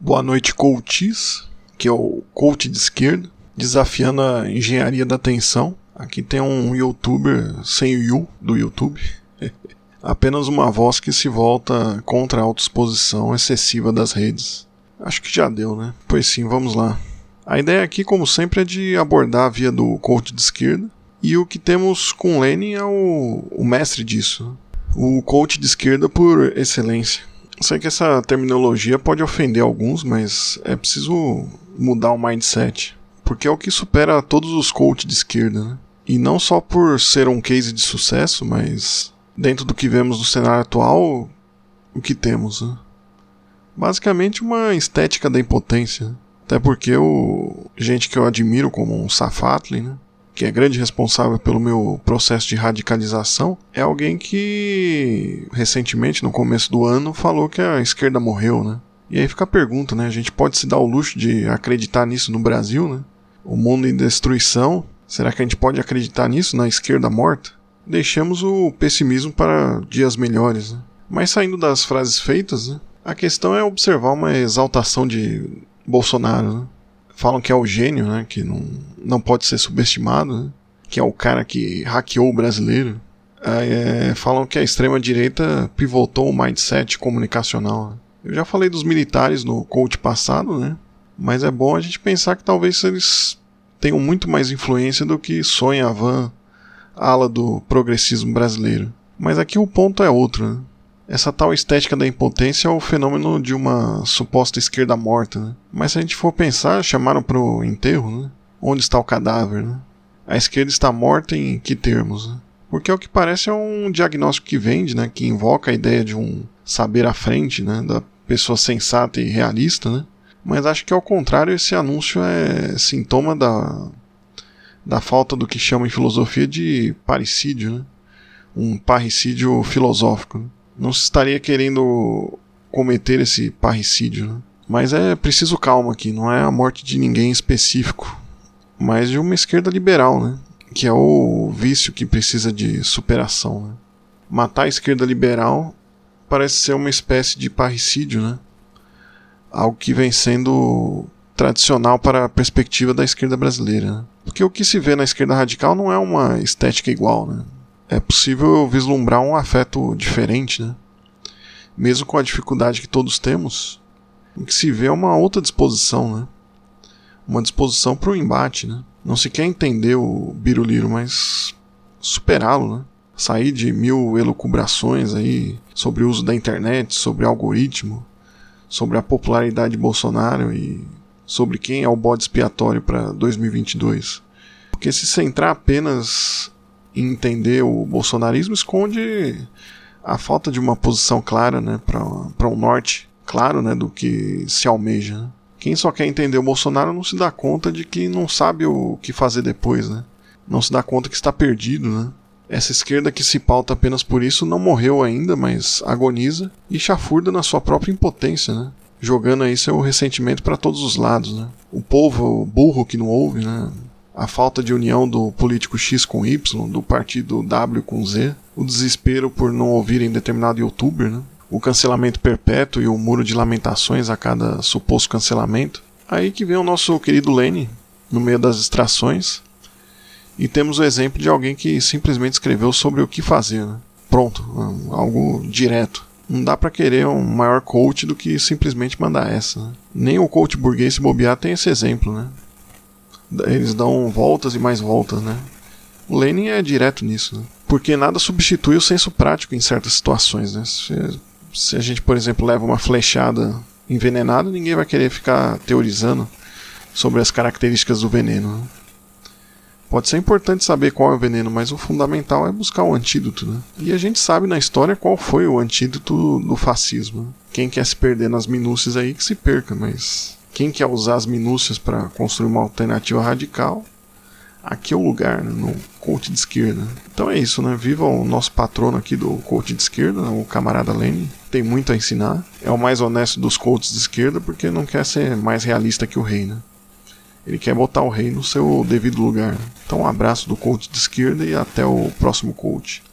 Boa noite, coaches, que é o coach de esquerda, desafiando a engenharia da atenção. Aqui tem um youtuber sem o you do YouTube. Apenas uma voz que se volta contra a autoexposição excessiva das redes. Acho que já deu, né? Pois sim, vamos lá. A ideia aqui, como sempre, é de abordar a via do coach de esquerda. E o que temos com Lenin é o, o mestre disso. O coach de esquerda por excelência. Sei que essa terminologia pode ofender alguns, mas é preciso mudar o mindset. Porque é o que supera todos os coaches de esquerda, né? E não só por ser um case de sucesso, mas dentro do que vemos no cenário atual, o que temos, né? Basicamente uma estética da impotência. Até porque o gente que eu admiro como um Safatli, né? Que é grande responsável pelo meu processo de radicalização, é alguém que recentemente, no começo do ano, falou que a esquerda morreu, né? E aí fica a pergunta, né? A gente pode se dar o luxo de acreditar nisso no Brasil, né? O mundo em destruição, será que a gente pode acreditar nisso na esquerda morta? Deixamos o pessimismo para dias melhores, né? Mas saindo das frases feitas, né? A questão é observar uma exaltação de Bolsonaro, né? Falam que é o gênio, né? Que não, não pode ser subestimado, né? Que é o cara que hackeou o brasileiro. É, falam que a extrema-direita pivotou o mindset comunicacional. Né? Eu já falei dos militares no coach passado, né? Mas é bom a gente pensar que talvez eles tenham muito mais influência do que sonha a van ala do progressismo brasileiro. Mas aqui o ponto é outro, né? Essa tal estética da impotência é o fenômeno de uma suposta esquerda morta, né? Mas se a gente for pensar, chamaram pro enterro, né? Onde está o cadáver, né? A esquerda está morta em que termos, né? Porque o que parece é um diagnóstico que vende, né? Que invoca a ideia de um saber à frente, né? Da pessoa sensata e realista, né? Mas acho que ao contrário, esse anúncio é sintoma da, da falta do que chama em filosofia de parricídio, né? Um parricídio filosófico. Né? Não se estaria querendo cometer esse parricídio. Né? Mas é preciso calma aqui, não é a morte de ninguém específico, mas de uma esquerda liberal, né? que é o vício que precisa de superação. Né? Matar a esquerda liberal parece ser uma espécie de parricídio, né? algo que vem sendo tradicional para a perspectiva da esquerda brasileira. Né? Porque o que se vê na esquerda radical não é uma estética igual. Né? É possível vislumbrar um afeto diferente, né? Mesmo com a dificuldade que todos temos, o que se vê é uma outra disposição, né? Uma disposição para o embate, né? Não se quer entender o Biruliro, mas superá-lo, né? Sair de mil elucubrações aí sobre o uso da internet, sobre algoritmo, sobre a popularidade de Bolsonaro e sobre quem é o bode expiatório para 2022. Porque se centrar apenas entender o bolsonarismo esconde a falta de uma posição clara né, para um norte claro né, do que se almeja. Né? Quem só quer entender o Bolsonaro não se dá conta de que não sabe o que fazer depois, né? Não se dá conta que está perdido, né? Essa esquerda que se pauta apenas por isso não morreu ainda, mas agoniza e chafurda na sua própria impotência, né? Jogando aí seu ressentimento para todos os lados, né? O povo burro que não ouve, né? A falta de união do político X com Y, do partido W com Z, o desespero por não ouvirem determinado youtuber, né? o cancelamento perpétuo e o muro de lamentações a cada suposto cancelamento. Aí que vem o nosso querido Lenny, no meio das extrações, e temos o exemplo de alguém que simplesmente escreveu sobre o que fazer. Né? Pronto, algo direto. Não dá para querer um maior coach do que simplesmente mandar essa. Né? Nem o coach burguês se bobear tem esse exemplo, né? Eles dão voltas e mais voltas, né? O Lenin é direto nisso, né? Porque nada substitui o senso prático em certas situações, né? Se, se a gente, por exemplo, leva uma flechada envenenada, ninguém vai querer ficar teorizando sobre as características do veneno. Né? Pode ser importante saber qual é o veneno, mas o fundamental é buscar o antídoto. Né? E a gente sabe na história qual foi o antídoto do fascismo. Né? Quem quer se perder nas minúcias aí que se perca, mas quem quer usar as minúcias para construir uma alternativa radical, aqui é o lugar, né, no coach de esquerda. Então é isso, né? Viva o nosso patrono aqui do coach de esquerda, o camarada Lenin. Tem muito a ensinar. É o mais honesto dos coaches de esquerda porque não quer ser mais realista que o rei, né? Ele quer botar o rei no seu devido lugar. Então um abraço do coach de esquerda e até o próximo coach.